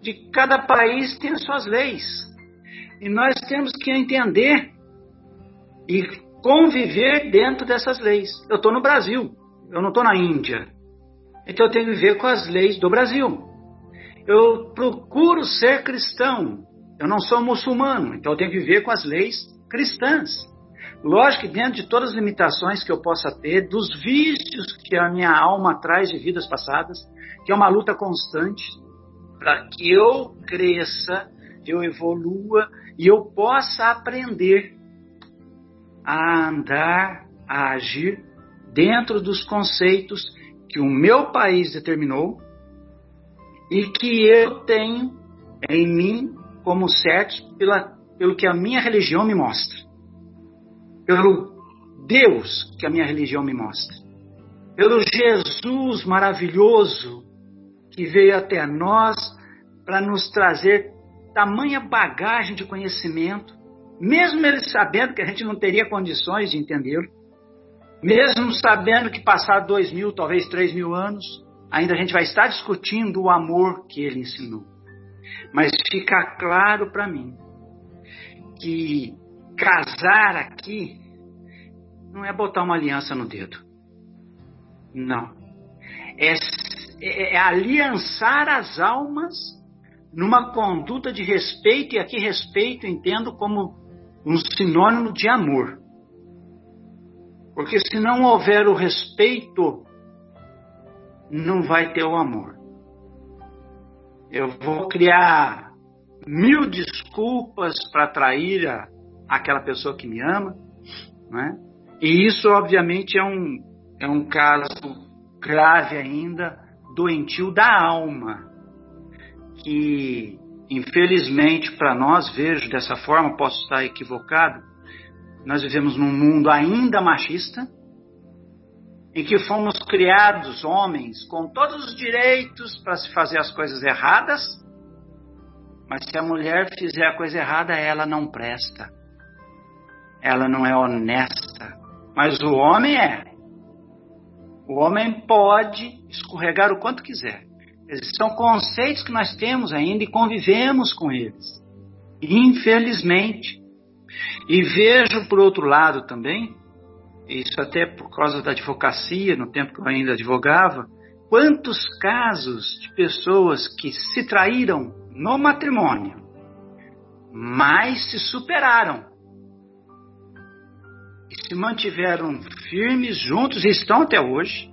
F: de cada país tem as suas leis. E nós temos que entender e conviver dentro dessas leis. Eu estou no Brasil, eu não estou na Índia. Então eu tenho que viver com as leis do Brasil. Eu procuro ser cristão, eu não sou muçulmano, então eu tenho que viver com as leis cristãs. Lógico que dentro de todas as limitações que eu possa ter, dos vícios que a minha alma traz de vidas passadas, que é uma luta constante, para que eu cresça, eu evolua e eu possa aprender a andar, a agir dentro dos conceitos que o meu país determinou e que eu tenho em mim como certos pela, pelo que a minha religião me mostra pelo Deus que a minha religião me mostra, pelo Jesus maravilhoso que veio até nós para nos trazer tamanha bagagem de conhecimento, mesmo ele sabendo que a gente não teria condições de entendê-lo, mesmo sabendo que passado dois mil, talvez três mil anos, ainda a gente vai estar discutindo o amor que ele ensinou. Mas fica claro para mim que casar aqui não é botar uma aliança no dedo. Não. É, é, é aliançar as almas numa conduta de respeito, e aqui respeito entendo como um sinônimo de amor. Porque se não houver o respeito, não vai ter o amor. Eu vou criar mil desculpas para atrair a, aquela pessoa que me ama, né? E isso, obviamente, é um, é um caso grave ainda, doentio da alma, que, infelizmente, para nós, vejo dessa forma, posso estar equivocado, nós vivemos num mundo ainda machista, em que fomos criados homens com todos os direitos para se fazer as coisas erradas, mas se a mulher fizer a coisa errada, ela não presta ela não é honesta. Mas o homem é. O homem pode escorregar o quanto quiser. São conceitos que nós temos ainda e convivemos com eles. Infelizmente. E vejo por outro lado também, isso até por causa da advocacia, no tempo que eu ainda advogava, quantos casos de pessoas que se traíram no matrimônio, mas se superaram se mantiveram firmes juntos e estão até hoje,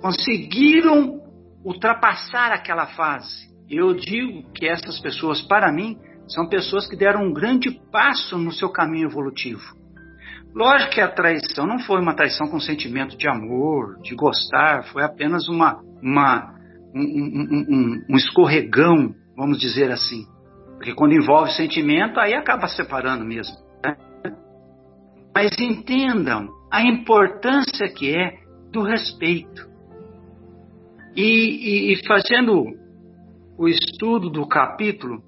F: conseguiram ultrapassar aquela fase. Eu digo que essas pessoas, para mim, são pessoas que deram um grande passo no seu caminho evolutivo. Lógico que a traição não foi uma traição com sentimento de amor, de gostar, foi apenas uma, uma um, um, um, um escorregão, vamos dizer assim. Porque quando envolve sentimento, aí acaba separando mesmo. Mas entendam a importância que é do respeito. E, e, e fazendo o estudo do capítulo,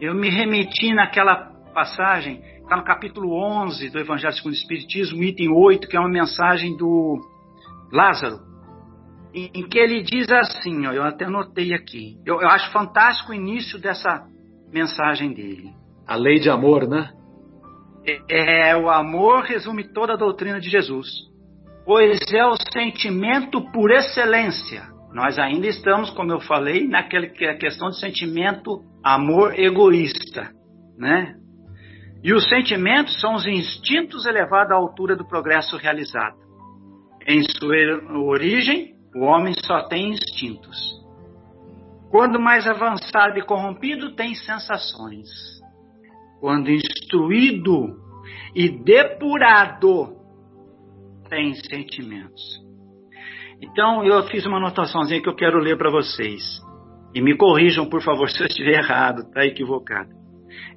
F: eu me remeti naquela passagem está no capítulo 11 do Evangelho segundo o Espiritismo, item 8, que é uma mensagem do Lázaro, em, em que ele diz assim, ó, eu até anotei aqui, eu, eu acho fantástico o início dessa mensagem dele.
B: A lei de amor, né?
F: É, é, o amor resume toda a doutrina de Jesus, pois é o sentimento por excelência. Nós ainda estamos, como eu falei, naquela é questão de sentimento amor egoísta, né? E os sentimentos são os instintos elevados à altura do progresso realizado. Em sua origem, o homem só tem instintos. Quando mais avançado e corrompido, tem sensações. Quando instruído e depurado, tem sentimentos. Então, eu fiz uma anotaçãozinha que eu quero ler para vocês. E me corrijam, por favor, se eu estiver errado, está equivocado.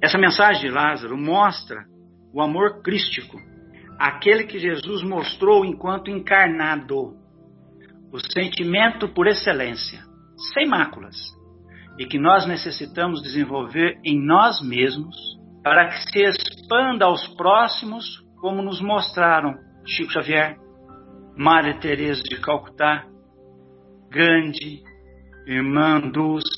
F: Essa mensagem de Lázaro mostra o amor crístico, aquele que Jesus mostrou enquanto encarnado, o sentimento por excelência, sem máculas, e que nós necessitamos desenvolver em nós mesmos para que se expanda aos próximos, como nos mostraram Chico Xavier, Maria Teresa de Calcutá, Gandhi, Irmã Dulce,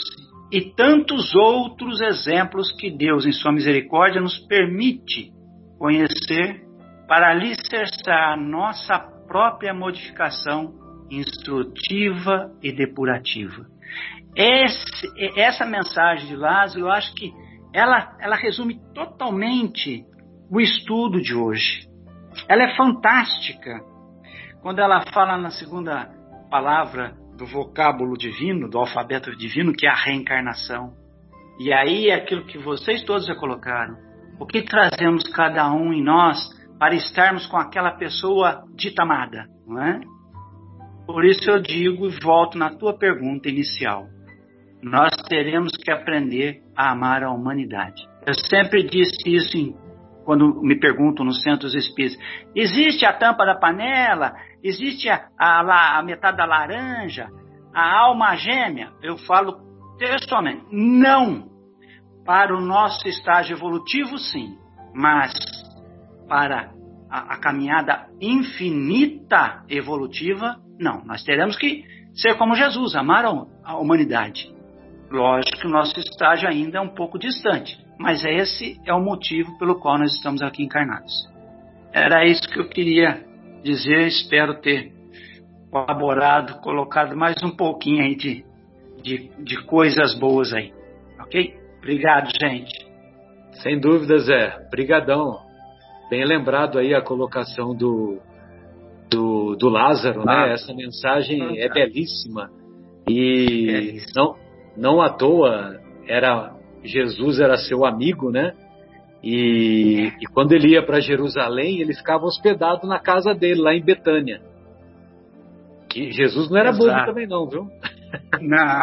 F: e tantos outros exemplos que Deus, em Sua misericórdia, nos permite conhecer para alicerçar a nossa própria modificação instrutiva e depurativa. Esse, essa mensagem de Lázaro, eu acho que ela, ela resume totalmente o estudo de hoje. Ela é fantástica quando ela fala na segunda palavra do vocábulo divino, do alfabeto divino, que é a reencarnação. E aí é aquilo que vocês todos já colocaram. O que trazemos cada um em nós para estarmos com aquela pessoa dita amada, não é? Por isso eu digo e volto na tua pergunta inicial. Nós teremos que aprender a amar a humanidade. Eu sempre disse isso em, quando me perguntam nos centros espíritas. Existe a tampa da panela? Existe a, a, a metade da laranja, a alma gêmea. Eu falo textualmente, não. Para o nosso estágio evolutivo, sim, mas para a, a caminhada infinita evolutiva, não. Nós teremos que ser como Jesus, amar a humanidade. Lógico que o nosso estágio ainda é um pouco distante, mas esse é o motivo pelo qual nós estamos aqui encarnados. Era isso que eu queria dizer, espero ter colaborado, colocado mais um pouquinho aí de, de, de coisas boas aí. Ok? Obrigado, gente.
B: Sem dúvida, Zé. Brigadão. Bem lembrado aí a colocação do, do, do Lázaro, né? Essa mensagem é belíssima. E é não, não à toa era Jesus era seu amigo, né? E, e quando ele ia para Jerusalém, ele ficava hospedado na casa dele, lá em Betânia. Que Jesus não era Exato. bobo também, não, viu?
F: Não,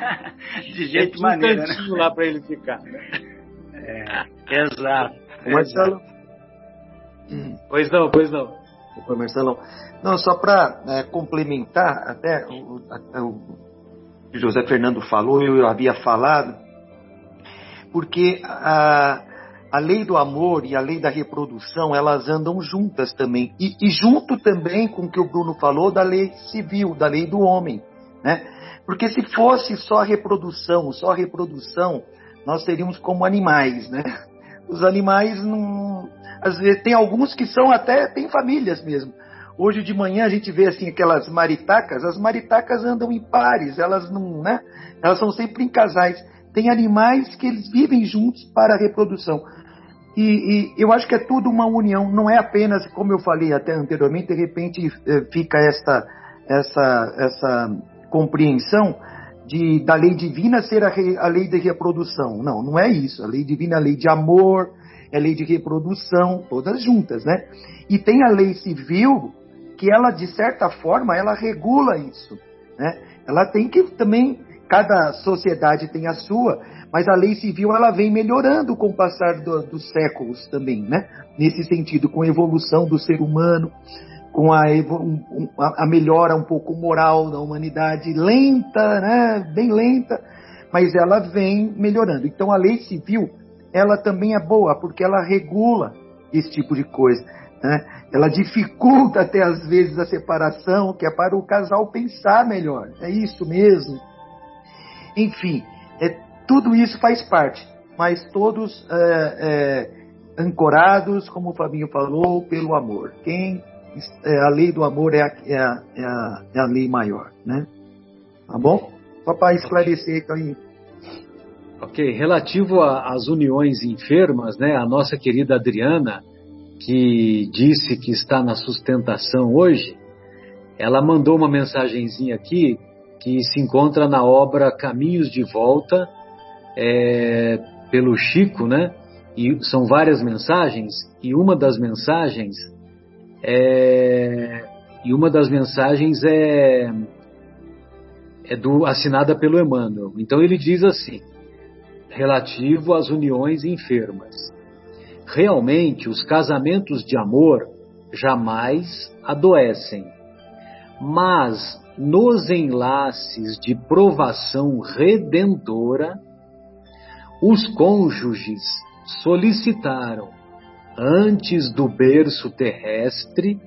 F: de jeito
B: nenhum. maneiro. Um cantinho né? lá para ele ficar.
F: É, exato.
C: Marcelo.
B: Pois não, pois não.
C: Oi, Marcelão. Não, só para é, complementar, até o, o, José Fernando falou, eu havia falado, porque a, a lei do amor e a lei da reprodução, elas andam juntas também. E, e, junto também com o que o Bruno falou da lei civil, da lei do homem. Né? Porque se fosse só a reprodução, só a reprodução, nós seríamos como animais, né? Os animais não. Às vezes, tem alguns que são até, tem famílias mesmo. Hoje de manhã a gente vê assim aquelas maritacas, as maritacas andam em pares, elas não, né? Elas são sempre em casais. Tem animais que eles vivem juntos para a reprodução. E, e, eu acho que é tudo uma união, não é apenas, como eu falei até anteriormente, de repente eh, fica essa, essa, essa compreensão de, da lei divina ser a, a, lei de reprodução. Não, não é isso. A lei divina é a lei de amor, é a lei de reprodução, todas juntas, né? E tem a lei civil, que ela, de certa forma, ela regula isso, né? Ela tem que também, cada sociedade tem a sua, mas a lei civil ela vem melhorando com o passar do, dos séculos também, né? Nesse sentido, com a evolução do ser humano, com a, a melhora um pouco moral da humanidade, lenta, né? Bem lenta, mas ela vem melhorando. Então a lei civil
G: ela também é boa, porque ela regula esse tipo de coisa. Né? Ela dificulta até às vezes a separação, que é para o casal pensar melhor. É isso mesmo. Enfim, é, tudo isso faz parte, mas todos é, é, ancorados, como o Fabinho falou, pelo amor. Quem é, a lei do amor é a, é a, é a, é a lei maior, né? Tá bom? Só para esclarecer então aí.
B: Ok, relativo às uniões enfermas, né? A nossa querida Adriana, que disse que está na sustentação hoje, ela mandou uma mensagenzinha aqui que se encontra na obra Caminhos de Volta, é, pelo Chico, né? E são várias mensagens, e uma das mensagens é, e uma das mensagens é, é do, assinada pelo Emmanuel. Então ele diz assim, relativo às uniões enfermas. Realmente, os casamentos de amor jamais adoecem, mas nos enlaces de provação redentora, os cônjuges solicitaram, antes do berço terrestre,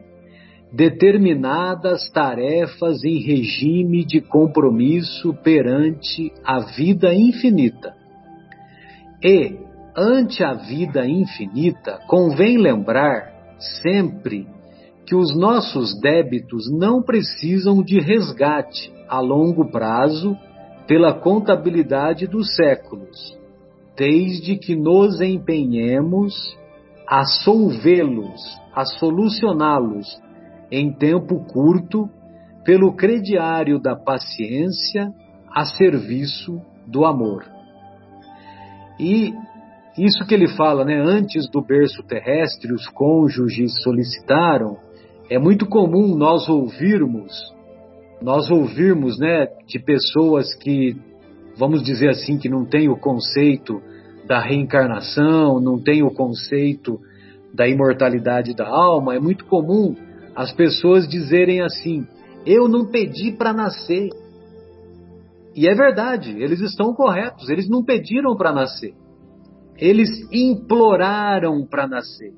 B: determinadas tarefas em regime de compromisso perante a vida infinita. E, ante a vida infinita, convém lembrar sempre que os nossos débitos não precisam de resgate a longo prazo pela contabilidade dos séculos, desde que nos empenhemos a solvê-los, a solucioná-los em tempo curto pelo crediário da paciência a serviço do amor. E isso que ele fala, né, antes do berço terrestre, os cônjuges solicitaram, é muito comum nós ouvirmos, nós ouvirmos, né, de pessoas que, vamos dizer assim, que não têm o conceito da reencarnação, não têm o conceito da imortalidade da alma, é muito comum as pessoas dizerem assim: eu não pedi para nascer. E é verdade, eles estão corretos, eles não pediram para nascer. Eles imploraram para nascer.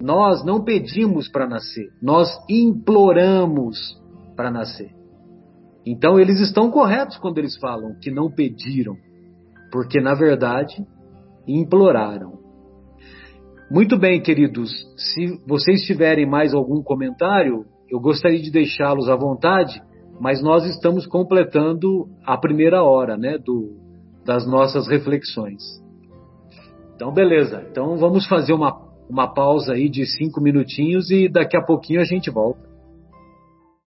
B: Nós não pedimos para nascer, nós imploramos para nascer. Então eles estão corretos quando eles falam que não pediram, porque na verdade imploraram. Muito bem, queridos, se vocês tiverem mais algum comentário, eu gostaria de deixá-los à vontade, mas nós estamos completando a primeira hora né, do, das nossas reflexões. Então, beleza. Então, vamos fazer uma uma pausa aí de cinco minutinhos e daqui a pouquinho a gente volta.